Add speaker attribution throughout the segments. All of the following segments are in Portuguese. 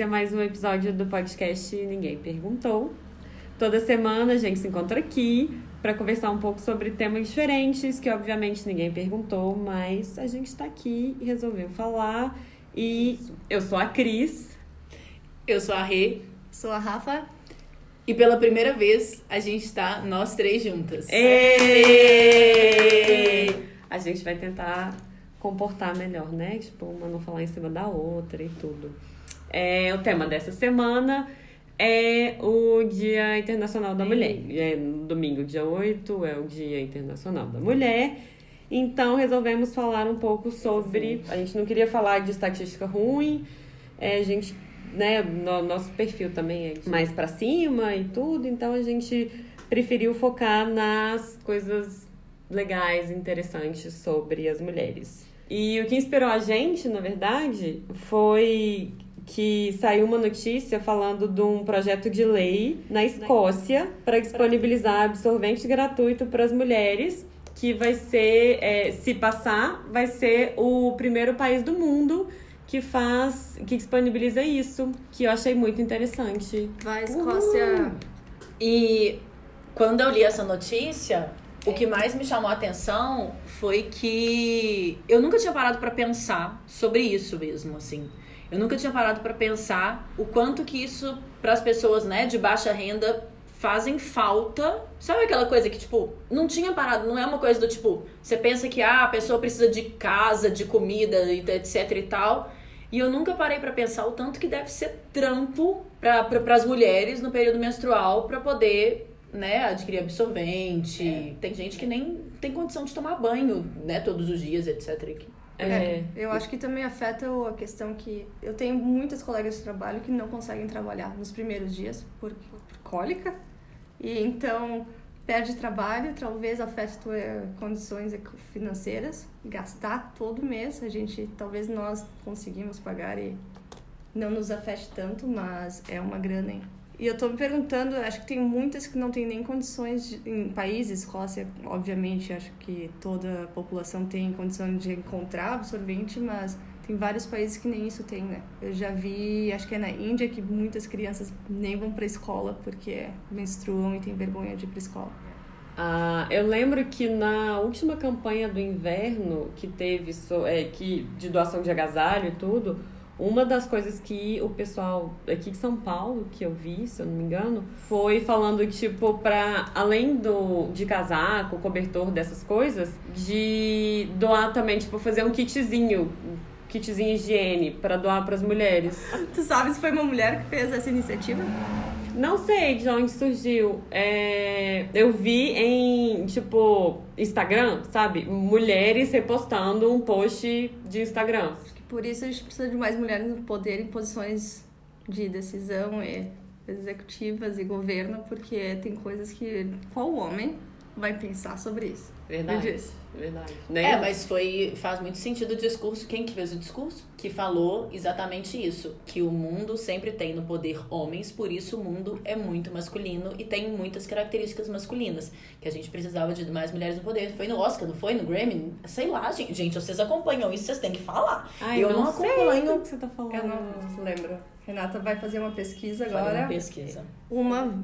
Speaker 1: Esse é mais um episódio do podcast Ninguém Perguntou. Toda semana a gente se encontra aqui para conversar um pouco sobre temas diferentes, que obviamente ninguém perguntou, mas a gente está aqui e resolveu falar. E eu sou a Cris.
Speaker 2: Eu sou a Rê.
Speaker 3: Sou a Rafa.
Speaker 2: E pela primeira vez a gente está nós três juntas.
Speaker 1: Êêêê! A gente vai tentar comportar melhor, né? Tipo, uma não falar em cima da outra e tudo. É, o tema dessa semana é o Dia Internacional da Mulher. É domingo, dia 8, é o Dia Internacional da Mulher. Então, resolvemos falar um pouco sobre. A gente não queria falar de estatística ruim, é, a gente, né, no, nosso perfil também é mais pra cima e tudo, então a gente preferiu focar nas coisas legais, interessantes sobre as mulheres. E o que inspirou a gente, na verdade, foi que saiu uma notícia falando de um projeto de lei na Escócia para disponibilizar absorvente gratuito para as mulheres, que vai ser, é, se passar, vai ser o primeiro país do mundo que faz, que disponibiliza isso, que eu achei muito interessante.
Speaker 3: Vai, Escócia.
Speaker 2: E quando eu li essa notícia, o que mais me chamou a atenção foi que eu nunca tinha parado para pensar sobre isso mesmo, assim. Eu nunca tinha parado para pensar o quanto que isso para as pessoas, né, de baixa renda fazem falta. Sabe aquela coisa que tipo, não tinha parado, não é uma coisa do tipo, você pensa que ah, a pessoa precisa de casa, de comida, e etc e tal. E eu nunca parei para pensar o tanto que deve ser trampo para pra, as mulheres no período menstrual para poder né, adquirir absorvente. É. Tem gente que nem tem condição de tomar banho, né, todos os dias, etc.
Speaker 3: É. é. Eu acho que também afeta a questão que eu tenho muitas colegas de trabalho que não conseguem trabalhar nos primeiros dias por, por cólica. E então perde trabalho, talvez afete tuas condições financeiras, gastar todo mês, a gente talvez nós conseguimos pagar e não nos afete tanto, mas é uma grana, hein? E eu tô me perguntando, acho que tem muitas que não tem nem condições de, em países, Escócia, obviamente, acho que toda a população tem condição de encontrar absorvente, mas tem vários países que nem isso tem, né? Eu já vi, acho que é na Índia, que muitas crianças nem vão pra escola porque menstruam e tem vergonha de ir pra escola.
Speaker 1: Ah, eu lembro que na última campanha do inverno que teve so, é, que, de doação de agasalho e tudo, uma das coisas que o pessoal aqui de São Paulo, que eu vi, se eu não me engano, foi falando, tipo, pra além do de casaco, cobertor, dessas coisas, de doar também, tipo, fazer um kitzinho kitzinho higiene para doar para as mulheres.
Speaker 3: Tu sabe se foi uma mulher que fez essa iniciativa?
Speaker 1: Não sei de onde surgiu. É, eu vi em, tipo, Instagram, sabe? Mulheres repostando um post de Instagram.
Speaker 3: Por isso a gente precisa de mais mulheres no poder em posições de decisão e executivas e governo, porque tem coisas que qual homem vai pensar sobre isso?
Speaker 1: Verdade. Verdade. Nem
Speaker 2: é, mas foi faz muito sentido o discurso. Quem que fez o discurso? Que falou exatamente isso. Que o mundo sempre tem no poder homens, por isso o mundo é muito masculino e tem muitas características masculinas. Que a gente precisava de mais mulheres no poder. Foi no Oscar, não foi? No Grammy? Sei lá, gente. Gente, vocês acompanham isso, vocês têm que falar.
Speaker 1: Ai, eu não, não acompanho.
Speaker 3: o que você tá falando. Eu não lembro. Renata vai fazer uma pesquisa agora. Fazer
Speaker 2: uma pesquisa.
Speaker 3: Uma.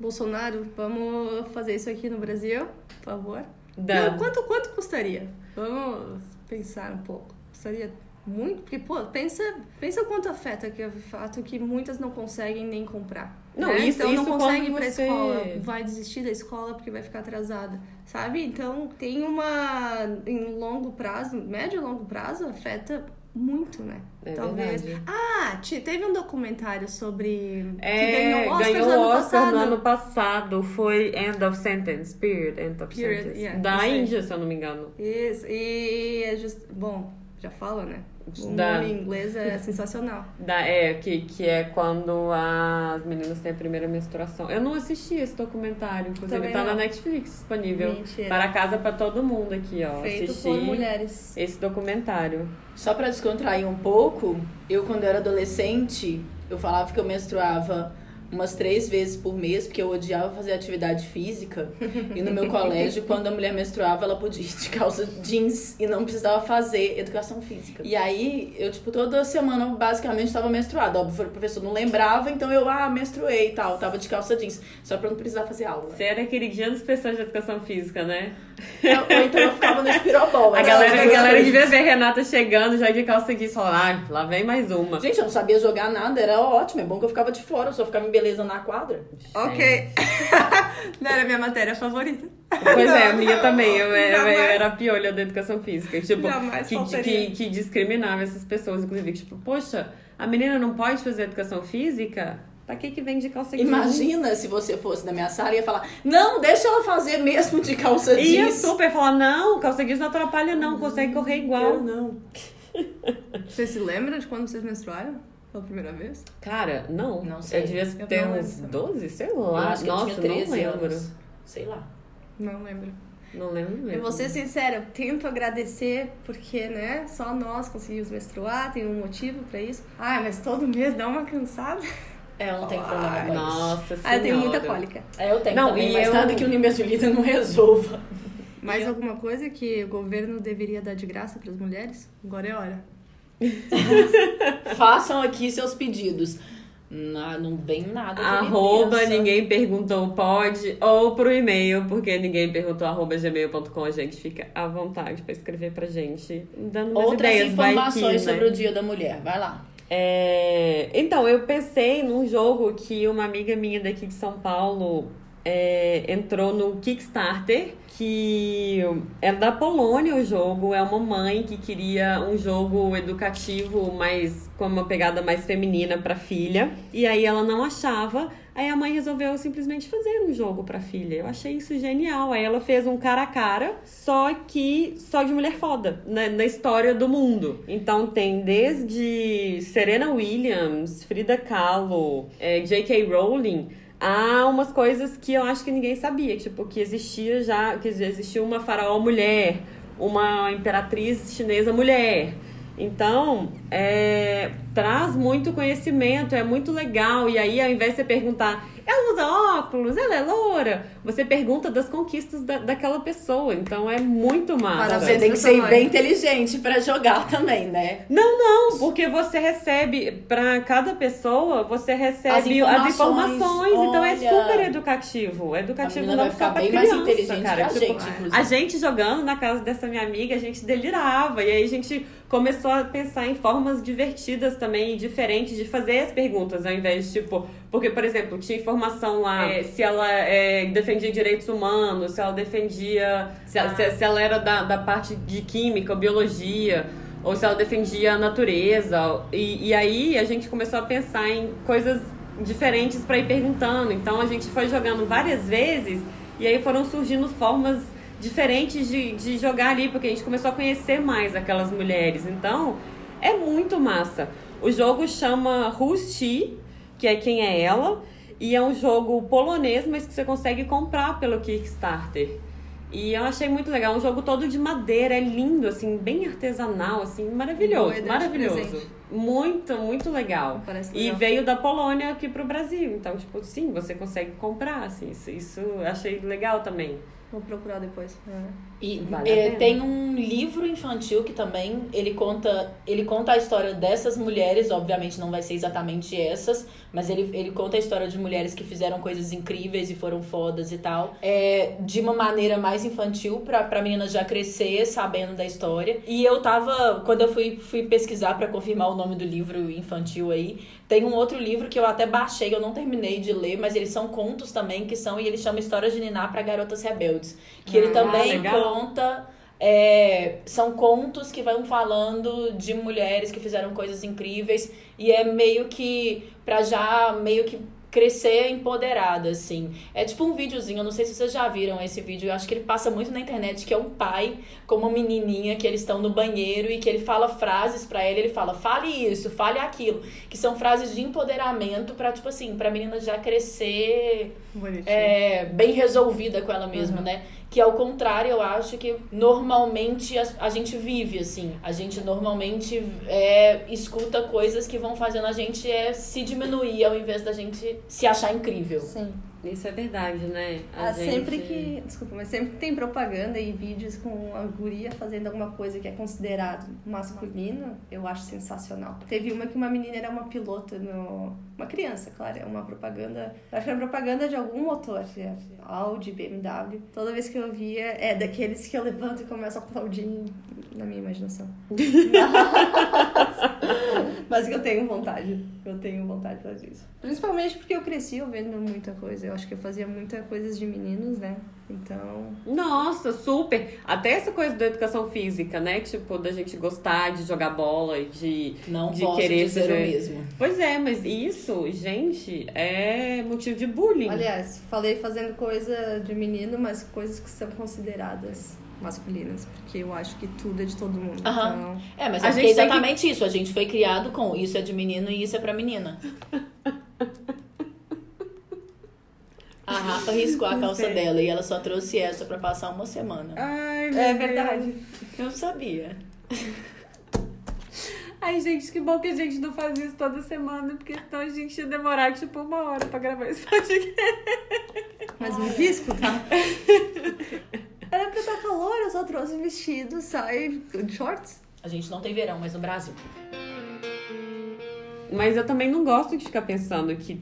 Speaker 3: Bolsonaro, vamos fazer isso aqui no Brasil, por favor. Não, quanto, quanto custaria? Vamos pensar um pouco. Custaria muito? Porque, pô, pensa, pensa o quanto afeta que é o fato que muitas não conseguem nem comprar.
Speaker 1: Não,
Speaker 3: né?
Speaker 1: isso,
Speaker 3: então
Speaker 1: isso
Speaker 3: não consegue ir pra
Speaker 1: você...
Speaker 3: escola, vai desistir da escola porque vai ficar atrasada, sabe? Então tem uma em longo prazo, médio e longo prazo afeta muito, né?
Speaker 1: É
Speaker 3: Talvez.
Speaker 1: Verdade.
Speaker 3: Ah, teve um documentário sobre
Speaker 1: é,
Speaker 3: que ganhou o Oscar,
Speaker 1: ganhou
Speaker 3: no, ano
Speaker 1: Oscar
Speaker 3: passado.
Speaker 1: no ano passado. Foi End of Sentence, Period, End of
Speaker 3: Period,
Speaker 1: Sentence.
Speaker 3: yeah,
Speaker 1: da. Índia, se eu não me engano.
Speaker 3: Isso, e é just... Bom, já fala, né? O
Speaker 1: Da-
Speaker 3: nome em inglês é sensacional.
Speaker 1: Da, é, que, que é quando as meninas têm a primeira menstruação. Eu não assisti esse documentário, inclusive
Speaker 3: Também
Speaker 1: tá
Speaker 3: não.
Speaker 1: na Netflix disponível.
Speaker 3: Mentira.
Speaker 1: Para casa pra todo mundo aqui, ó.
Speaker 3: Feito
Speaker 1: Assisti
Speaker 3: por mulheres.
Speaker 1: esse documentário.
Speaker 2: Só pra descontrair um pouco, eu quando era adolescente, eu falava que eu menstruava umas três vezes por mês, porque eu odiava fazer atividade física. E no meu colégio, quando a mulher menstruava, ela podia ir de calça jeans e não precisava fazer educação física. E aí, eu, tipo, toda semana, basicamente, estava menstruada. Óbvio, o professor não lembrava, então eu, ah, menstruei e tal. Tava de calça jeans, só pra não precisar fazer aula.
Speaker 1: Você era queridinha das pessoas de educação física, né?
Speaker 2: Eu, ou então eu ficava no espirobol.
Speaker 1: A galera, a galera devia ver Renata chegando já de calça jeans e falar, ah, lá vem mais uma.
Speaker 2: Gente, eu não sabia jogar nada, era ótimo. É bom que eu ficava de fora, eu só ficava em beleza na quadra.
Speaker 3: Ok. não era a minha matéria favorita.
Speaker 1: Pois é, a minha
Speaker 3: Não,
Speaker 1: também. Eu era, eu
Speaker 3: jamais.
Speaker 1: era a piolha da educação física. Tipo, que, que, que discriminava essas pessoas, inclusive. Tipo, poxa, a menina não pode fazer educação física? Pra que que vem de calça jeans?
Speaker 2: Imagina se você fosse da minha sala e ia falar: Não, deixa ela fazer mesmo de calça
Speaker 1: Ia
Speaker 2: jeans.
Speaker 1: super falar, não, calça jeans não atrapalha não, consegue correr igual.
Speaker 2: Eu não.
Speaker 3: Vocês se lembram de quando vocês menstruaram? Pela primeira vez?
Speaker 1: Cara, não.
Speaker 2: Não sei.
Speaker 1: Eu devia
Speaker 3: Eu
Speaker 1: ter
Speaker 3: não
Speaker 1: uns
Speaker 3: lembro.
Speaker 1: 12, sei
Speaker 2: Eu
Speaker 1: lá.
Speaker 2: acho que
Speaker 1: Nossa,
Speaker 2: eu tinha 13
Speaker 1: não lembro.
Speaker 2: anos. Sei lá.
Speaker 3: Não lembro.
Speaker 1: Não lembro mesmo.
Speaker 3: Eu vou ser sincera, eu tento agradecer porque, né, só nós conseguimos menstruar, tem um motivo pra isso. Ai, mas todo mês dá uma cansada.
Speaker 2: É, eu não tenho problema com.
Speaker 1: Nossa senhora.
Speaker 3: Ah, eu tenho muita cólica.
Speaker 2: É, eu tenho
Speaker 1: Não,
Speaker 2: também,
Speaker 1: e
Speaker 2: mas
Speaker 1: eu-
Speaker 2: nada que o Nimesulida não resolva.
Speaker 3: Mais alguma coisa que o governo deveria dar de graça pras mulheres? Agora é hora.
Speaker 2: Façam aqui seus pedidos. Não, não vem nada.
Speaker 1: Arroba, ninguém perguntou pode, ou pro e-mail, porque ninguém perguntou arroba gmail.com, a gente fica à vontade pra escrever pra gente, dando
Speaker 2: Outras
Speaker 1: ideias,
Speaker 2: informações
Speaker 1: que, né?
Speaker 2: sobre o Dia da Mulher. Vai lá.
Speaker 1: É, Então, eu pensei num jogo que uma amiga minha daqui de São Paulo é, entrou no Kickstarter, que é da Polônia o jogo, é uma mãe que queria um jogo educativo, mas com uma pegada mais feminina pra filha, e aí ela não achava, aí a mãe resolveu simplesmente fazer um jogo pra filha. Eu achei isso genial. Aí ela fez um cara a cara, só que só de mulher foda, na, na história do mundo. Então tem desde Serena Williams, Frida Kahlo, é, J.K. Rowling, há umas coisas que eu acho que ninguém sabia, tipo, que existia já, que existia uma faraó mulher, uma imperatriz chinesa mulher. Então, é, traz muito conhecimento, é muito legal. E aí, ao invés de você perguntar, ela usa óculos, ela é loura, você pergunta das conquistas da, daquela pessoa. Então, é muito massa.
Speaker 3: Parabéns.
Speaker 2: Você tem que ser bem inteligente pra jogar também, né?
Speaker 1: Não, não, porque você recebe, pra cada pessoa, você recebe
Speaker 2: As informações.
Speaker 1: informações, então é
Speaker 2: Olha.
Speaker 1: super educativo.
Speaker 2: A
Speaker 1: Educativo não
Speaker 2: vai ficar
Speaker 1: só pra
Speaker 2: bem mais
Speaker 1: criança,
Speaker 2: inteligente
Speaker 1: cara.
Speaker 2: que a
Speaker 1: Tipo,
Speaker 2: gente,
Speaker 1: a gente jogando na casa dessa minha amiga, a gente delirava. E aí a gente começou a pensar em formas divertidas também e diferentes de fazer as perguntas, ao invés de, tipo, porque, por exemplo, tinha informação lá é, se ela é, defendia direitos humanos, se ela defendia. Se, ela- se- se ela era da, da parte de química, biologia. Ou se ela defendia a natureza. E, e aí a gente começou a pensar em coisas diferentes para ir perguntando. Então a gente foi jogando várias vezes e aí foram surgindo formas diferentes de, de jogar ali, porque a gente começou a conhecer mais aquelas mulheres. Então é muito massa. O jogo chama She, que é quem é ela, e é um jogo polonês, mas que você consegue comprar pelo Kickstarter. E eu achei muito legal, um jogo todo de madeira, é lindo, assim, bem artesanal, assim, maravilhoso,
Speaker 3: Boa
Speaker 1: maravilhoso. Muito, muito legal.
Speaker 3: Parece
Speaker 1: E
Speaker 3: legal.
Speaker 1: veio da Polônia aqui pro Brasil. Então, tipo, sim, você consegue comprar, assim. Isso, isso eu achei legal também.
Speaker 3: Vou procurar depois. É.
Speaker 2: E
Speaker 1: Vale
Speaker 2: é, tem um livro infantil que também ele conta, ele conta a história dessas mulheres, obviamente não vai ser exatamente essas, mas ele, ele conta a história de mulheres que fizeram coisas incríveis e foram fodas e tal. É, de uma maneira mais infantil pra, pra menina já crescer sabendo da história. E eu tava, quando eu fui, fui pesquisar pra confirmar o nome do livro infantil aí, tem um outro livro que eu até baixei, eu não terminei de ler, mas eles são contos também, que são, e ele chama Histórias de Niná para Garotas Rebeldes. Que ele
Speaker 3: Ah,
Speaker 2: também
Speaker 1: legal.
Speaker 2: Conta. é, são contos que vão falando de mulheres que fizeram coisas incríveis e é meio que pra já meio que crescer empoderada, assim. É tipo um videozinho, eu não sei se vocês já viram esse vídeo, eu acho que ele passa muito na internet, que é um pai com uma menininha que eles estão no banheiro e que ele fala frases pra ela, ele fala, fale isso, fale aquilo, que são frases de empoderamento pra, tipo assim, pra menina já crescer é, bem resolvida com ela mesma, né? Que ao contrário, eu acho que normalmente a, a gente vive, assim. A gente normalmente é, escuta coisas que vão fazendo a gente é, se diminuir ao invés da gente se achar incrível.
Speaker 3: Sim.
Speaker 1: Isso é verdade, né? A
Speaker 3: Ah,
Speaker 1: gente-
Speaker 3: Sempre que. Desculpa, mas sempre que tem propaganda e vídeos com a guria fazendo alguma coisa que é considerado masculino, eu acho sensacional. Teve uma que uma menina era uma pilota no. Uma criança, claro, é uma propaganda. Acho que era propaganda de algum motor, é, Audi, BMW. Toda vez que eu via, é daqueles que eu levanto e começo a aplaudir na minha imaginação. Mas que eu tenho vontade. Eu tenho vontade de fazer isso. Principalmente porque eu cresci ouvindo muita coisa. Eu acho que eu fazia muita coisas de meninos, né? Então.
Speaker 1: Nossa, super. Até essa coisa da educação física, né? Tipo, da gente gostar de jogar bola e de.
Speaker 2: Não
Speaker 1: de
Speaker 2: posso
Speaker 1: querer
Speaker 2: dizer
Speaker 1: ser-
Speaker 2: o mesmo.
Speaker 1: Pois é, mas isso, gente, é motivo de bullying.
Speaker 3: Aliás, falei fazendo coisa de menino, mas coisas que são consideradas masculinas. Porque eu acho que tudo é de todo mundo.
Speaker 2: Aham.
Speaker 3: Então.
Speaker 2: É, mas
Speaker 1: A
Speaker 2: é é
Speaker 1: gente tem que-
Speaker 2: exatamente isso. A gente foi criado com isso é de menino e isso é pra menina. A Rafa riscou a calça dela e ela só trouxe essa pra passar uma semana.
Speaker 1: Ai,
Speaker 3: É
Speaker 1: meu
Speaker 3: verdade.
Speaker 1: Deus.
Speaker 2: Eu não sabia.
Speaker 1: Ai, gente, que bom que a gente não faz isso toda semana, porque senão a gente ia demorar tipo uma hora pra gravar esse podcast.
Speaker 3: Mas me risco, tá? Era pra estar calor, eu só trouxe vestido, saia, shorts.
Speaker 2: A gente não tem verão, mas no Brasil.
Speaker 1: Mas eu também não gosto de ficar pensando que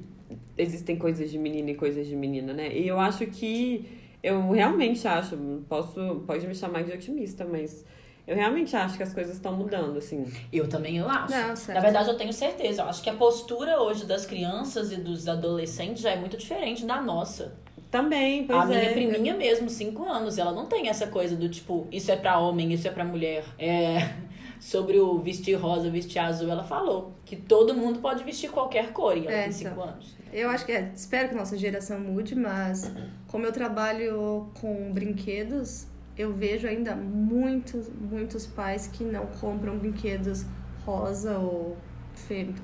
Speaker 1: existem coisas de menina e coisas de menina, né? E eu acho que. Eu realmente acho, posso, pode me chamar de otimista, mas eu realmente acho que as coisas estão mudando, assim.
Speaker 2: Eu também eu acho.
Speaker 3: Não.
Speaker 2: Na verdade, eu tenho certeza. Eu acho que a postura hoje das crianças e dos adolescentes já é muito diferente da nossa.
Speaker 1: Também, pois
Speaker 2: a minha
Speaker 1: é.
Speaker 2: priminha mesmo, 5 anos, ela não tem essa coisa do tipo, isso é pra homem, isso é pra mulher. É, sobre o vestir rosa, vestir azul, ela falou que todo mundo pode vestir qualquer cor e ela
Speaker 3: É,
Speaker 2: tem
Speaker 3: então.
Speaker 2: 5 anos.
Speaker 3: Eu acho que é, espero que nossa geração mude, mas como eu trabalho com brinquedos, eu vejo ainda muitos, muitos pais que não compram brinquedos rosa ou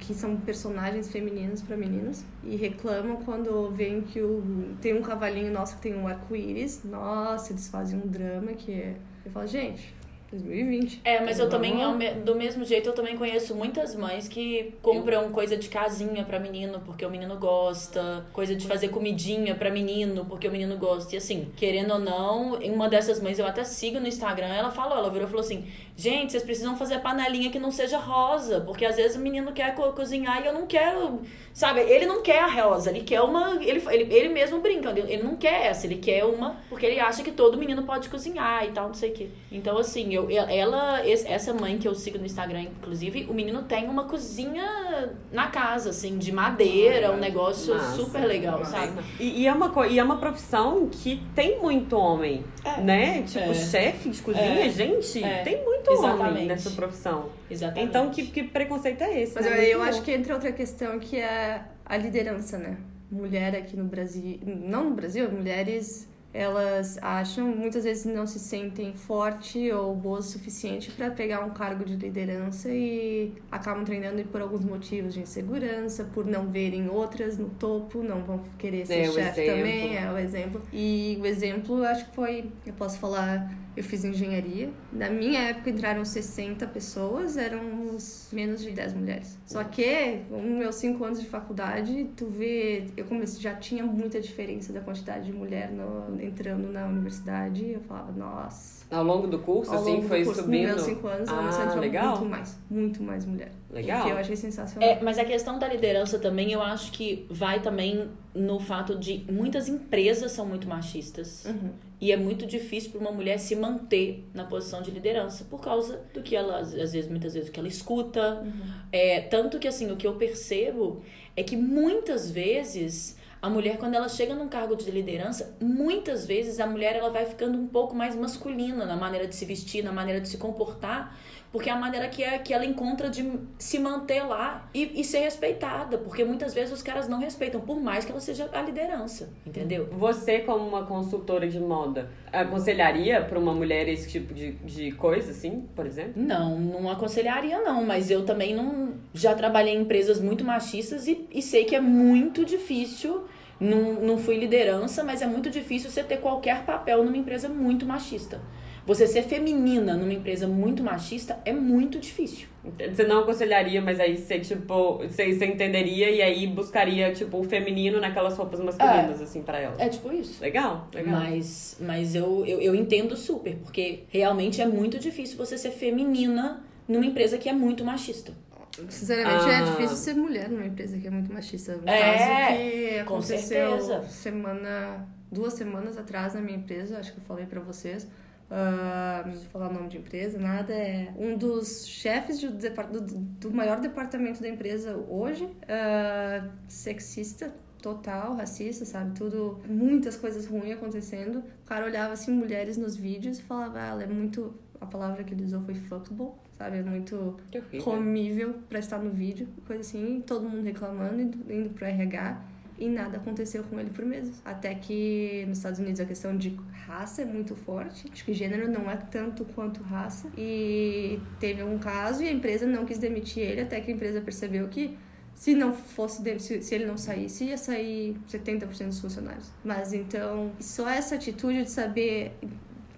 Speaker 3: que são personagens femininos para meninos e reclamam quando veem que o, tem um cavalinho nosso que tem um arco-íris. Nossa, eles fazem um drama que é. Eu falo, gente, 2020.
Speaker 2: É, mas eu também, ao me- do mesmo jeito, eu também conheço muitas mães que compram coisa de casinha pra menino, porque o menino gosta, coisa de fazer comidinha pra menino, porque o menino gosta. E assim, querendo ou não, uma dessas mães eu até sigo no Instagram, ela falou, ela virou e falou assim: gente, vocês precisam fazer panelinha que não seja rosa, porque às vezes o menino quer co- cozinhar e eu não quero. Sabe, ele não quer a rosa, ele quer uma. Ele, ele, ele mesmo brinca, ele, ele não quer essa, ele quer uma, porque ele acha que todo menino pode cozinhar e tal, não sei o quê. Então, assim, eu, ela, esse- essa mãe que eu sigo no Instagram, inclusive, o menino tem uma cozinha na casa, assim, de madeira, um negócio
Speaker 1: Massa,
Speaker 2: super legal,
Speaker 1: massa.
Speaker 2: sabe?
Speaker 1: E, e é uma, e é uma profissão que tem muito homem,
Speaker 2: É.
Speaker 1: né? Tipo,
Speaker 2: É.
Speaker 1: chefe de cozinha,
Speaker 2: É.
Speaker 1: gente,
Speaker 2: É.
Speaker 1: tem muito homem
Speaker 2: Exatamente.
Speaker 1: nessa profissão.
Speaker 2: Exatamente.
Speaker 1: Então, que, que preconceito é esse?
Speaker 3: Mas
Speaker 1: né?
Speaker 3: eu, eu acho que entra outra questão que é a liderança, né? Mulher aqui no Brasil, não no Brasil, mulheres elas acham, muitas vezes não se sentem forte ou boas o suficiente para pegar um cargo de liderança e acabam treinando por alguns motivos de insegurança, por não verem outras no topo, não vão querer ser
Speaker 1: É,
Speaker 3: chefe também, é o exemplo. E o exemplo, eu acho que foi, eu posso falar, eu fiz engenharia. Na minha época entraram 60 pessoas, eram menos de 10 mulheres. Só que, com meus 5 anos de faculdade, tu vê, eu comecei, já tinha muita diferença da quantidade de mulher no- entrando na universidade. Eu falava, nossa.
Speaker 1: Ao longo do curso,
Speaker 3: Ao
Speaker 1: assim,
Speaker 3: longo do
Speaker 1: foi
Speaker 3: curso,
Speaker 1: subindo.
Speaker 3: Nos meus 5 anos,
Speaker 1: ah,
Speaker 3: começou a entrar
Speaker 1: legal.
Speaker 3: muito mais, muito mais mulher.
Speaker 1: Legal.
Speaker 3: Que eu achei sensacional.
Speaker 2: É, mas a questão da liderança também, eu acho que vai também no fato de muitas empresas são muito machistas.
Speaker 3: Uhum.
Speaker 2: E é muito difícil para uma mulher se manter na posição de liderança por causa do que ela, às vezes, muitas vezes, o que ela escuta. É, tanto que, assim, o que eu percebo é que muitas vezes a mulher, quando ela chega num cargo de liderança, muitas vezes a mulher ela vai ficando um pouco mais masculina na maneira de se vestir, na maneira de se comportar, porque é a maneira que, é, que ela encontra de se manter lá e, e ser respeitada, porque muitas vezes os caras não respeitam, por mais que ela seja a liderança, entendeu?
Speaker 1: Você, como uma consultora de moda, aconselharia para uma mulher esse tipo de, de coisa, assim, por exemplo?
Speaker 2: Não, não aconselharia não, mas eu também não já trabalhei em empresas muito machistas e, e sei que é muito difícil não, não fui liderança, mas é muito difícil você ter qualquer papel numa empresa muito machista. Você ser feminina numa empresa muito machista é muito difícil.
Speaker 1: Você não aconselharia, mas aí você, tipo, você, você entenderia e aí buscaria, tipo, o feminino naquelas roupas masculinas, assim, pra ela.
Speaker 2: É tipo isso.
Speaker 1: Legal, legal.
Speaker 2: Mas, mas eu, eu, eu entendo super, porque realmente é muito difícil você ser feminina numa empresa que é muito machista.
Speaker 3: Sinceramente, é
Speaker 1: Ah.
Speaker 3: difícil ser mulher numa empresa que é muito machista. Um
Speaker 2: É,
Speaker 3: caso que
Speaker 2: com
Speaker 3: aconteceu semana, duas semanas atrás na minha empresa, acho que eu falei pra vocês. ah, não vou falar o nome de empresa, nada. É um dos chefes do, depar- do, do maior departamento da empresa hoje, ah, sexista total, racista, sabe? Tudo, muitas coisas ruins acontecendo. O cara olhava assim mulheres nos vídeos e falava, ah, ela é muito. A palavra que ele usou foi fuckable, sabe? Muito comível pra estar no vídeo, coisa assim, todo mundo reclamando, indo, indo pro RH. E nada aconteceu com ele por meses. Até que nos Estados Unidos a questão de raça é muito forte. Acho que gênero não é tanto quanto raça. E teve um caso e a empresa não quis demitir ele, até que a empresa percebeu que se não fosse se, se ele não saísse, ia sair 70% dos funcionários. Mas então, só essa atitude de saber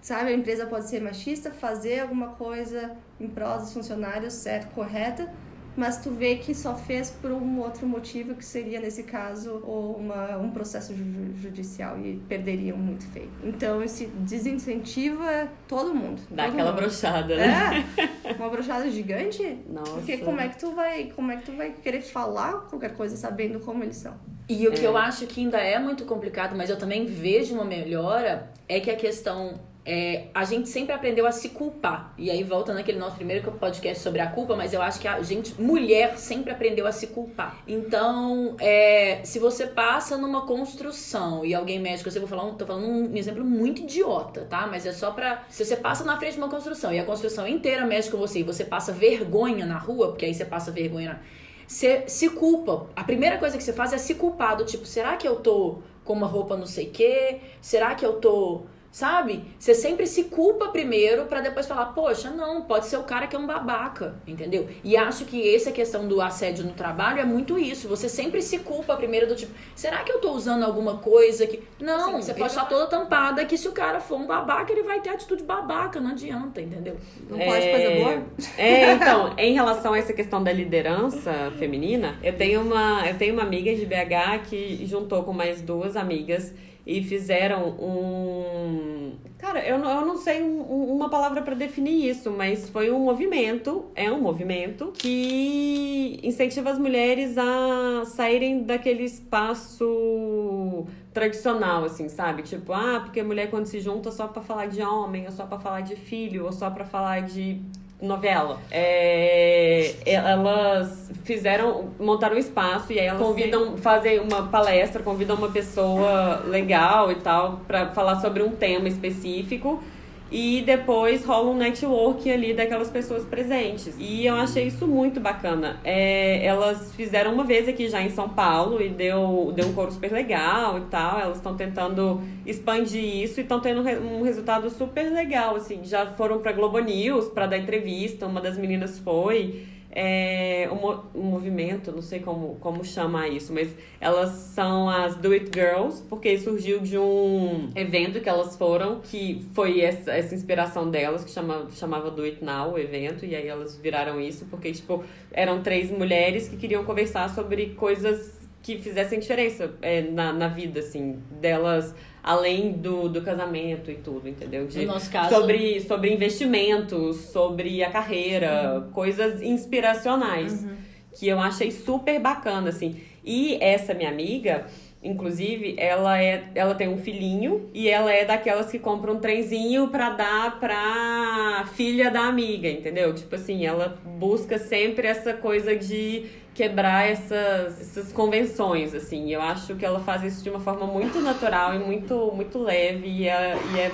Speaker 3: sabe, a empresa pode ser machista, fazer alguma coisa em prol dos funcionários, certo, correta, mas tu vê que só fez por um outro motivo que seria, nesse caso, ou uma, um processo ju- judicial e perderiam muito feio. Então, isso desincentiva todo mundo.
Speaker 1: Dá
Speaker 3: todo
Speaker 1: aquela
Speaker 3: mundo.
Speaker 1: brochada, né?
Speaker 3: É, uma brochada gigante.
Speaker 1: Nossa.
Speaker 3: Porque como é que tu vai, como é que tu vai querer falar qualquer coisa sabendo como eles são?
Speaker 2: E o que
Speaker 1: É.
Speaker 2: eu acho que ainda é muito complicado, mas eu também vejo uma melhora, é que a questão é, a gente sempre aprendeu a se culpar. E aí volta naquele nosso primeiro podcast sobre a culpa, mas eu acho que a gente, mulher, sempre aprendeu a se culpar. Então, é, se você passa numa construção e alguém mexe com você, vou falar um, tô falando um exemplo muito idiota, tá? Mas é só pra. Se você passa na frente de uma construção e a construção inteira mexe com você e você passa vergonha na rua, porque aí você passa vergonha na. Você se culpa. A primeira coisa que você faz é se culpar do tipo, será que eu tô com uma roupa não sei o quê? Será que eu tô. Sabe? Você sempre se culpa primeiro pra depois falar, poxa, não, pode ser o cara que é um babaca, entendeu? E acho que essa questão do assédio no trabalho é muito isso. Você sempre se culpa primeiro do tipo, será que eu tô usando alguma coisa que. Não,
Speaker 3: Sim,
Speaker 2: você pode estar toda tampada que se o cara for um babaca, ele vai ter atitude babaca, não adianta, entendeu?
Speaker 3: Não pode coisa boa?
Speaker 1: É, então, em relação a essa questão da liderança feminina, eu tenho uma, eu tenho uma amiga de BH que juntou com mais duas amigas e fizeram um. Cara, eu não, eu não sei um- um- uma palavra pra definir isso, mas foi um movimento, é um movimento que incentiva as mulheres a saírem daquele espaço tradicional, assim, sabe? Tipo, ah, porque mulher quando se junta só pra falar de homem, ou só pra falar de filho, ou só pra falar de novela. É, elas fizeram, montaram um espaço e aí elas convidam, fazem uma palestra, convidam uma pessoa legal e tal pra falar sobre um tema específico. E depois rola um network ali daquelas pessoas presentes. E eu achei isso muito bacana. É, elas fizeram uma vez aqui já em São Paulo e deu, deu um coro super legal e tal. Elas estão tentando expandir isso e estão tendo um re- resultado super legal. Assim, já foram pra Globo News para dar entrevista. Uma das meninas foi. É, um, mo- movimento, não sei como, como chamar isso, mas elas são as Do It Girls, porque surgiu de um evento que elas foram, que foi essa, essa inspiração delas, que chama, chamava Do It Now, o evento, e aí elas viraram isso, porque, tipo, eram três mulheres que queriam conversar sobre coisas que fizessem diferença é, na, na vida, assim, delas, além do, do casamento e tudo, entendeu? De,
Speaker 2: No nosso caso-
Speaker 1: sobre, sobre investimentos, sobre a carreira, coisas inspiracionais, que eu achei super bacana, assim. E essa minha amiga, inclusive, ela é, ela tem um filhinho e ela é daquelas que compra um trenzinho pra dar pra filha da amiga, entendeu? Tipo assim, ela busca sempre essa coisa de quebrar essas, essas convenções, assim. Eu acho que ela faz isso de uma forma muito natural e muito, muito leve e é, e é,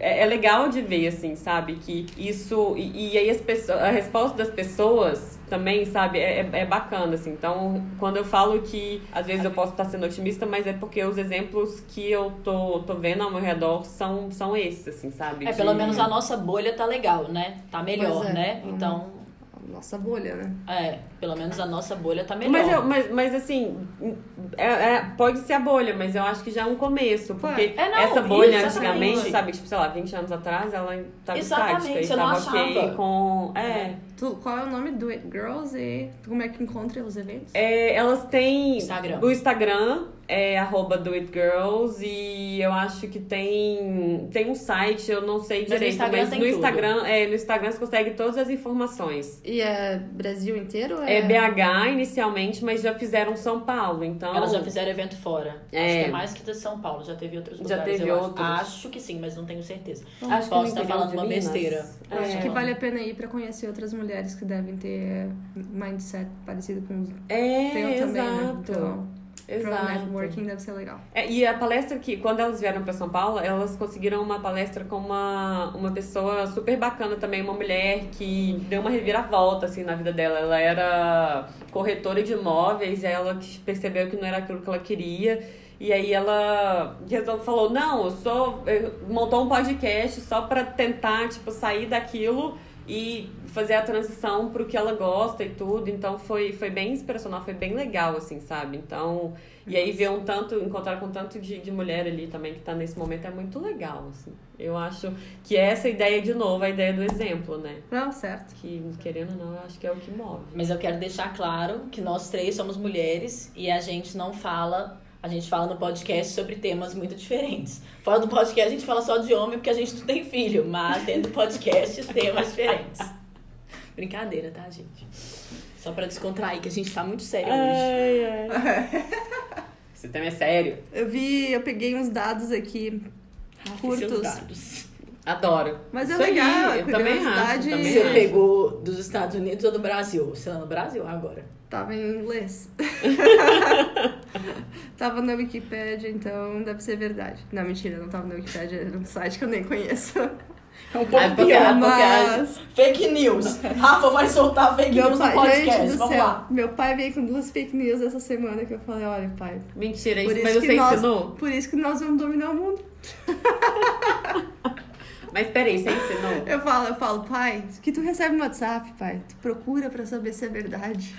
Speaker 1: é, é legal de ver, assim, sabe? Que isso... E, e aí as pessoas, a resposta das pessoas também, sabe? É, é- é bacana, assim. Então, quando eu falo que às vezes eu posso estar sendo otimista, mas é porque os exemplos que eu tô, tô vendo ao meu redor são, são esses, assim, sabe?
Speaker 2: É,
Speaker 1: De-
Speaker 2: pelo menos a nossa bolha tá legal, né? Tá melhor,
Speaker 3: é.
Speaker 2: né?
Speaker 3: Uhum.
Speaker 2: Então,
Speaker 3: nossa bolha, né?
Speaker 2: É, pelo menos a nossa bolha tá melhor.
Speaker 1: Mas, eu, mas, mas assim, é, é- pode ser a bolha, mas eu acho que já é um começo. Porque
Speaker 2: É, não,
Speaker 1: essa bolha
Speaker 2: exatamente.
Speaker 1: antigamente, sabe, tipo, sei lá, 20 anos atrás, ela tava
Speaker 2: Exatamente,
Speaker 1: estática e tava ok
Speaker 2: achava.
Speaker 1: com. É.
Speaker 3: Tu, qual é o nome do It Girls e como é que encontra os eventos?
Speaker 1: É, elas têm
Speaker 2: Instagram.
Speaker 1: o Instagram é arroba do It Girls e eu acho que tem tem um site, eu não sei
Speaker 2: Mas no
Speaker 1: direito,
Speaker 2: Instagram
Speaker 1: mas
Speaker 2: tem
Speaker 1: no. Instagram, é, no Instagram você consegue todas as informações.
Speaker 3: E é Brasil inteiro? ou
Speaker 1: É BH inicialmente, mas já fizeram São Paulo, então
Speaker 2: Elas já fizeram evento fora.
Speaker 1: É.
Speaker 2: Acho que é mais que de São Paulo. Já teve outros
Speaker 1: Já
Speaker 2: lugares.
Speaker 1: teve
Speaker 2: eu acho.
Speaker 1: outros.
Speaker 2: Acho que sim, mas não tenho certeza.
Speaker 1: Acho que
Speaker 2: Posso estar
Speaker 1: interior
Speaker 2: falando
Speaker 1: de
Speaker 2: uma
Speaker 1: Minas.
Speaker 2: besteira.
Speaker 3: Eu acho
Speaker 1: É.
Speaker 3: que vale a pena ir pra conhecer outras mulheres que devem ter mindset parecido com os
Speaker 1: É,
Speaker 3: teu também, né?
Speaker 1: Exato.
Speaker 3: Pro networking deve ser legal.
Speaker 1: É, e a palestra que, quando elas vieram para São Paulo, elas conseguiram uma palestra com uma, uma pessoa super bacana também, uma mulher que deu uma reviravolta assim na vida dela. Ela era corretora de imóveis e aí ela percebeu que não era aquilo que ela queria. E aí ela resolveu, falou, não, eu sou. eu- montou um podcast só para tentar, tipo, sair daquilo e fazer a transição pro que ela gosta e tudo. Então foi, foi bem inspiracional, foi bem legal, assim, sabe? Então. E aí ver um tanto, encontrar com tanto de, de mulher ali também que tá nesse momento é muito legal, assim. Eu acho que essa ideia, de novo, a ideia do exemplo, né?
Speaker 3: Não, certo.
Speaker 1: Que, querendo ou não, eu acho que é o que move.
Speaker 2: Mas eu quero deixar claro que nós três somos mulheres e a gente não fala. A gente fala no podcast sobre temas muito diferentes. Fora do podcast, a gente fala só de homem porque a gente não tem filho, mas dentro do podcast, temas diferentes. Brincadeira, tá, gente? Só pra descontrair, que a gente tá muito sério hoje.
Speaker 1: Ai, ai. Esse tema é sério.
Speaker 3: Eu vi, eu peguei uns dados aqui
Speaker 2: Seus
Speaker 3: curtos.
Speaker 2: dados.
Speaker 1: Adoro.
Speaker 3: Mas é
Speaker 1: Isso aí,
Speaker 3: legal, a
Speaker 1: eu também acho. Também
Speaker 2: Você
Speaker 1: acho.
Speaker 2: pegou dos Estados Unidos ou do Brasil? Você tá no Brasil agora.
Speaker 3: Tava em inglês. tava na Wikipédia, então deve ser verdade. Não, mentira, não tava na Wikipédia, era um site que eu nem conheço.
Speaker 2: É um pouco
Speaker 1: É porque-
Speaker 2: pior,
Speaker 1: é
Speaker 3: Mas-
Speaker 2: Fake news. Rafa vai soltar fake
Speaker 3: Meu
Speaker 2: news
Speaker 3: pai,
Speaker 2: no podcast.
Speaker 3: gente do
Speaker 2: Vamos
Speaker 3: céu,
Speaker 2: lá.
Speaker 3: meu pai veio com duas fake news essa semana que eu falei, olha, pai,
Speaker 1: Mentira, isso, mas
Speaker 3: que
Speaker 1: você
Speaker 3: nós,
Speaker 1: ensinou?
Speaker 3: por isso que nós vamos dominar o mundo.
Speaker 1: Mas peraí, você ensinou?
Speaker 3: Eu falo, eu falo, pai, o que tu recebe no WhatsApp, pai? Tu procura pra saber se é verdade.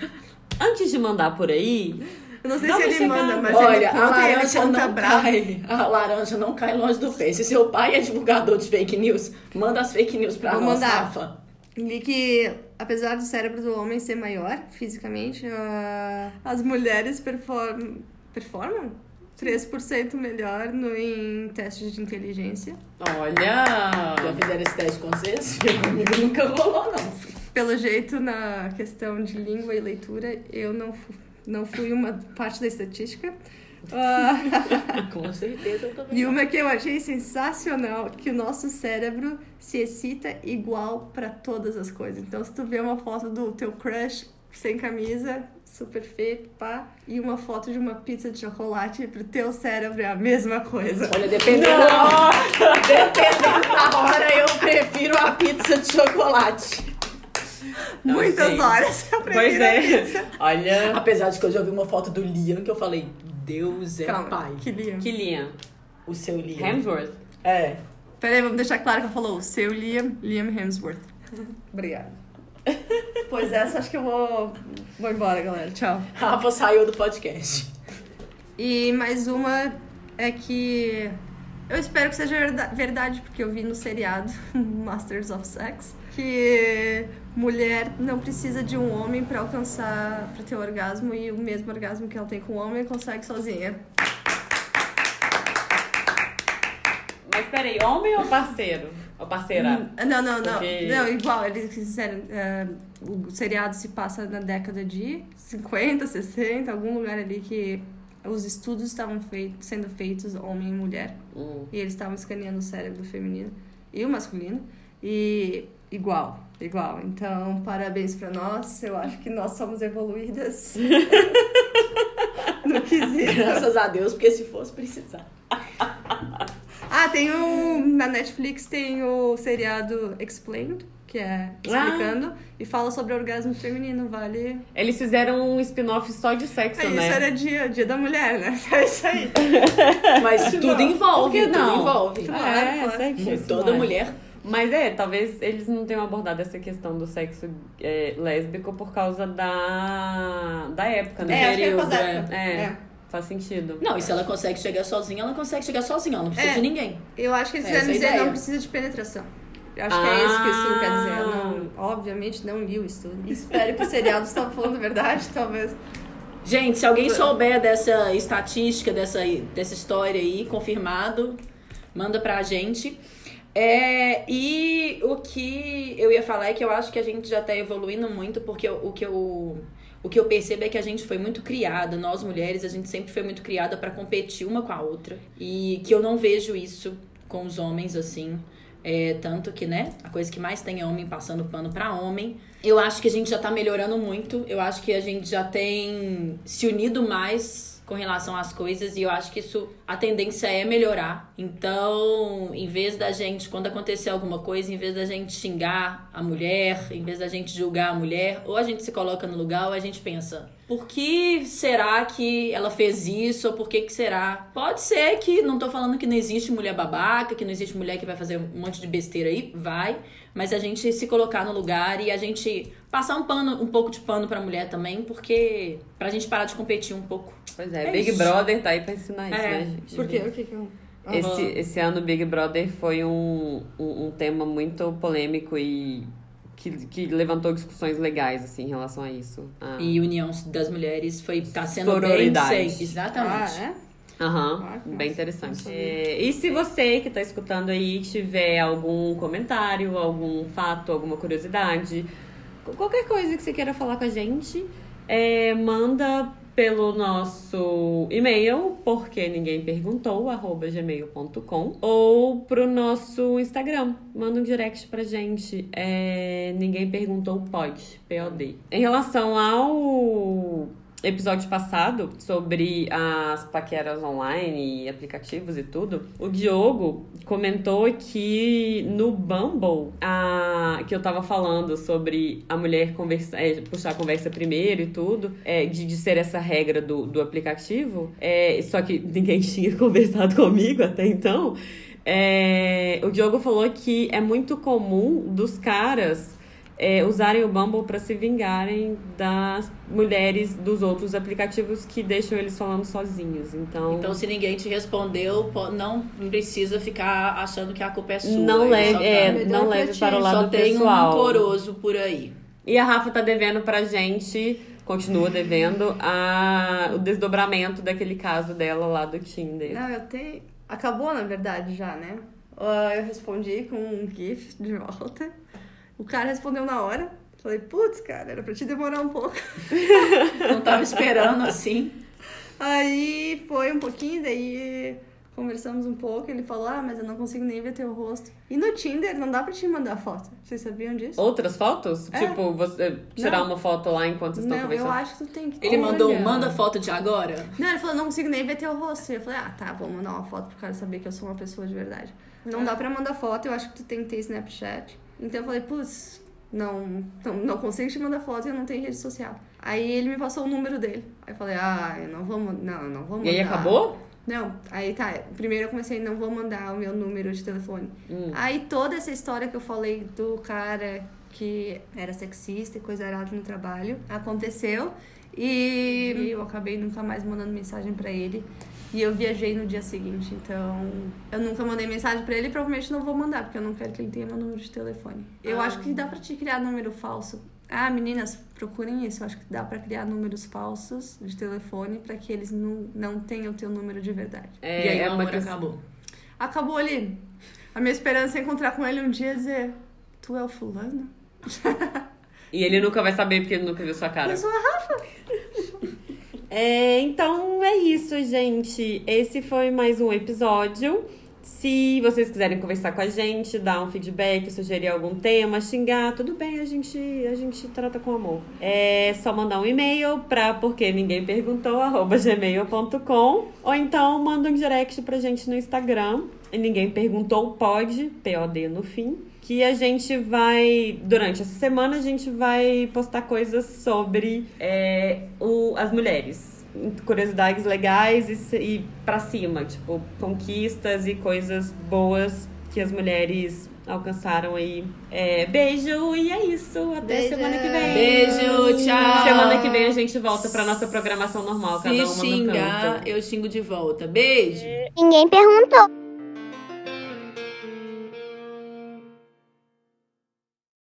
Speaker 1: Antes de mandar por aí,
Speaker 3: Eu não sei
Speaker 1: Dá
Speaker 3: se ele
Speaker 1: chegada.
Speaker 3: manda, mas
Speaker 2: Olha,
Speaker 3: ele
Speaker 2: a
Speaker 3: conta e ele
Speaker 2: laranja
Speaker 3: conta
Speaker 2: não
Speaker 3: bravo.
Speaker 2: cai. A laranja não cai longe do. Se seu pai é divulgador de fake news, manda as fake news pra
Speaker 3: Vou
Speaker 2: nós,
Speaker 3: mandar.
Speaker 2: Rafa.
Speaker 3: Li que, apesar do cérebro do homem ser maior fisicamente, ah, as mulheres perform... performam 3% melhor no, em testes de inteligência.
Speaker 2: Já
Speaker 1: olha.
Speaker 2: fizeram esse teste com vocês? Comigo nunca rolou, não.
Speaker 3: Pelo jeito, na questão de língua e leitura, eu não, fu- não fui uma parte da estatística. Ah,
Speaker 2: Com certeza eu também.
Speaker 3: e uma que eu achei sensacional, que o nosso cérebro se excita igual pra todas as coisas. Então, se tu vê uma foto do teu crush sem camisa, super feio, pá, e uma foto de uma pizza de chocolate, pro teu cérebro é a mesma coisa.
Speaker 2: Olha, dependendo da, dependendo da hora, eu prefiro a pizza de chocolate.
Speaker 1: Não,
Speaker 3: Muitas horas eu
Speaker 1: Pois
Speaker 3: prefiro a
Speaker 1: é.
Speaker 3: pizza.
Speaker 1: Olha.
Speaker 2: Apesar de que eu já vi uma foto do Liam que eu falei, Deus é
Speaker 3: Calma,
Speaker 2: pai.
Speaker 3: que lindo.
Speaker 1: Que Liam.
Speaker 2: O seu Liam.
Speaker 1: Hemsworth.
Speaker 2: É.
Speaker 3: Peraí, vamos deixar claro que ela falou o seu Liam, Liam Hemsworth. Obrigada. Pois essa, acho que eu vou, vou embora, galera. Tchau.
Speaker 2: Rafa saiu do podcast.
Speaker 3: E mais uma é que eu espero que seja verda- verdade, porque eu vi no seriado Masters of Sex que mulher não precisa de um homem pra alcançar, pra ter orgasmo e o mesmo orgasmo que ela tem com o homem consegue sozinha.
Speaker 1: Mas peraí, homem ou parceiro? Ou parceira?
Speaker 3: Não, não, não.
Speaker 1: Porque-
Speaker 3: Não, igual, eles fizeram. é, o seriado se passa na década de 50, 60, algum lugar ali que os estudos estavam feitos, sendo feitos homem e mulher.
Speaker 1: Hum.
Speaker 3: E eles estavam escaneando o cérebro feminino e o masculino. E igual, igual. Então, parabéns pra nós. Eu acho que nós somos evoluídas. no quesito.
Speaker 2: Graças a Deus, porque se fosse precisar.
Speaker 3: Ah, tem o. Na Netflix tem o seriado Explained, que é explicando, e fala sobre orgasmo feminino, vale.
Speaker 1: Eles fizeram um spin-off só de sexo,
Speaker 3: É isso,
Speaker 1: né?
Speaker 3: era dia, dia da mulher, né? É isso aí.
Speaker 2: Mas tudo envolve,
Speaker 1: que
Speaker 2: tudo
Speaker 1: não?
Speaker 2: envolve.
Speaker 3: Claro,
Speaker 1: É,
Speaker 3: claro.
Speaker 1: sexo.
Speaker 2: Toda mulher
Speaker 1: Mas é, talvez eles não tenham abordado essa questão do sexo é, lésbico por causa da, da época, né?
Speaker 3: É, acho que é época.
Speaker 1: É.
Speaker 3: É.
Speaker 1: Faz sentido.
Speaker 2: Não, e se ela consegue chegar sozinha, ela consegue chegar sozinha, ela não precisa
Speaker 3: É.
Speaker 2: de ninguém.
Speaker 3: Eu acho que eles quiseram
Speaker 2: é a
Speaker 3: dizer
Speaker 2: ideia.
Speaker 3: não precisa de penetração. Eu acho que é isso que isso quer dizer. Eu
Speaker 1: Ah.
Speaker 3: não, obviamente não li o estudo. Espero que o seriado estava falando a verdade, talvez.
Speaker 2: Gente, se alguém souber dessa estatística, dessa, dessa história aí, confirmado, manda pra gente. É, e o que eu ia falar é que eu acho que a gente já tá evoluindo muito, porque o, que eu. O que eu percebo é que a gente foi muito criada, nós mulheres, a gente sempre foi muito criada pra competir uma com a outra. E que eu não vejo isso com os homens assim. É, tanto que, né, a coisa que mais tem é homem passando pano pra homem. Eu acho que a gente já tá melhorando muito. Eu acho que a gente já tem se unido mais com relação às coisas e eu acho que isso a tendência é melhorar. Então, em vez da gente, quando acontecer alguma coisa, em vez da gente xingar a mulher, em vez da gente julgar a mulher, ou a gente se coloca no lugar ou a gente pensa, por que será que ela fez isso ou por que que será? Pode ser que não tô falando que não existe mulher babaca, que não existe mulher que vai fazer um monte de besteira aí, vai, mas a gente se colocar no lugar e a gente passar um pano, um pouco de pano pra mulher também, porque pra gente parar de competir um pouco.
Speaker 1: Pois é,
Speaker 2: É
Speaker 1: Big
Speaker 2: isso.
Speaker 1: Brother tá aí pra ensinar isso,
Speaker 2: É,
Speaker 1: né, gente?
Speaker 3: Por quê? O que que eu...
Speaker 1: Esse, esse ano Big Brother foi um, um, um tema muito polêmico e que, que levantou discussões legais, assim, em relação a isso. Ah.
Speaker 2: E união das mulheres foi tá sendo
Speaker 1: Sororidade.
Speaker 2: bem sei, exatamente.
Speaker 3: Ah, é?
Speaker 1: Aham,
Speaker 3: Ah, que
Speaker 1: bem interessante. É, e se você que tá escutando aí tiver algum comentário, algum fato, alguma curiosidade, qu- qualquer coisa que você queira falar com a gente, é, manda pelo nosso e-mail, porque ninguém perguntou, arroba gmail.com, ou pro nosso Instagram. Manda um direct pra gente. É, ninguém perguntou, pode, POD. Em relação ao episódio passado sobre as paqueras online e aplicativos e tudo, o Diogo comentou que no Bumble, a, que eu tava falando sobre a mulher conversa, é, puxar a conversa primeiro e tudo, é, de, de ser essa regra do, do aplicativo, é, só que ninguém tinha conversado comigo até então. É, o Diogo falou que é muito comum dos caras é, usarem o Bumble para se vingarem das mulheres dos outros aplicativos que deixam eles falando sozinhos. Então,
Speaker 2: Então, se ninguém te respondeu, po- não precisa ficar achando que a culpa é sua.
Speaker 1: não leve,
Speaker 2: só tá-
Speaker 1: é, não leve para o
Speaker 2: Só
Speaker 1: lado
Speaker 2: tem
Speaker 1: pessoal.
Speaker 2: um coroso por aí.
Speaker 1: E a Rafa tá devendo pra gente, continua devendo, a, o desdobramento daquele caso dela lá do Tinder.
Speaker 3: Não, eu tenho... Acabou, na verdade, já, né? Ah, Eu respondi com um GIF de volta. O cara respondeu na hora. Falei, putz, cara, era pra te demorar um pouco.
Speaker 2: Não tava esperando assim.
Speaker 3: Aí foi um pouquinho, daí conversamos um pouco. Ele falou, ah, mas eu não consigo nem ver teu rosto. E no Tinder não dá pra te mandar foto. Vocês sabiam disso?
Speaker 1: Outras fotos?
Speaker 3: É.
Speaker 1: Tipo, você tirar
Speaker 3: Não.
Speaker 1: uma foto lá enquanto vocês estão
Speaker 3: Não, eu
Speaker 1: conversando?
Speaker 3: acho que tu tem que
Speaker 2: Ele mandou,
Speaker 1: Olha.
Speaker 2: manda foto de agora.
Speaker 3: Não, ele falou, não consigo nem ver teu rosto. E eu falei, ah, tá, vou mandar uma foto pro cara saber que eu sou uma pessoa de verdade. Não dá pra mandar foto, eu acho que tu tem que ter Snapchat. Então eu falei, putz, não, não, não consigo te mandar foto e eu não tenho rede social. Aí ele me passou o número dele. Aí eu falei, ah, eu não vou mandar. Não, não vou mandar.
Speaker 1: E aí acabou?
Speaker 3: Não, aí tá. Primeiro eu comecei, não vou mandar o meu número de telefone.
Speaker 1: Hum.
Speaker 3: Aí toda essa história que eu falei do cara que era sexista e coisa errada no trabalho aconteceu. E eu acabei nunca mais mandando mensagem pra ele. E eu viajei no dia seguinte, então eu nunca mandei mensagem pra ele e provavelmente não vou mandar, porque eu não quero que ele tenha meu número de telefone. Eu
Speaker 2: Ah.
Speaker 3: acho que dá pra te criar número falso. Ah, meninas, procurem isso. Eu acho que dá pra criar números falsos de telefone pra que eles não, não tenham o teu número de verdade.
Speaker 1: É,
Speaker 2: e aí
Speaker 1: é
Speaker 2: o
Speaker 1: uma
Speaker 2: amor acabou.
Speaker 3: Acabou ali. A minha esperança é encontrar com ele um dia e dizer: Tu é o fulano?
Speaker 1: E ele nunca vai saber porque ele nunca viu sua cara.
Speaker 3: Eu sou a Rafa.
Speaker 1: É, então é isso, gente. Esse foi mais um episódio. Se vocês quiserem conversar com a gente, dar um feedback, sugerir algum tema, xingar, tudo bem, a gente, a gente trata com amor. É só mandar um e-mail pra porque ninguém perguntou, arroba gmail.com ou então manda um direct pra gente no Instagram. E ninguém perguntou, pode, POD no fim. Que a gente vai, durante essa semana, a gente vai postar coisas sobre é, o, as mulheres curiosidades legais e, e pra cima, tipo, conquistas e coisas boas que as mulheres alcançaram aí. É, beijo e é isso. Até
Speaker 3: Beijo.
Speaker 1: semana que vem.
Speaker 2: Beijo, tchau.
Speaker 1: Semana que vem a gente volta pra nossa programação normal, cada
Speaker 2: Se
Speaker 1: uma no
Speaker 2: xingar,
Speaker 1: canto.
Speaker 2: eu xingo de volta. Beijo.
Speaker 4: Ninguém perguntou.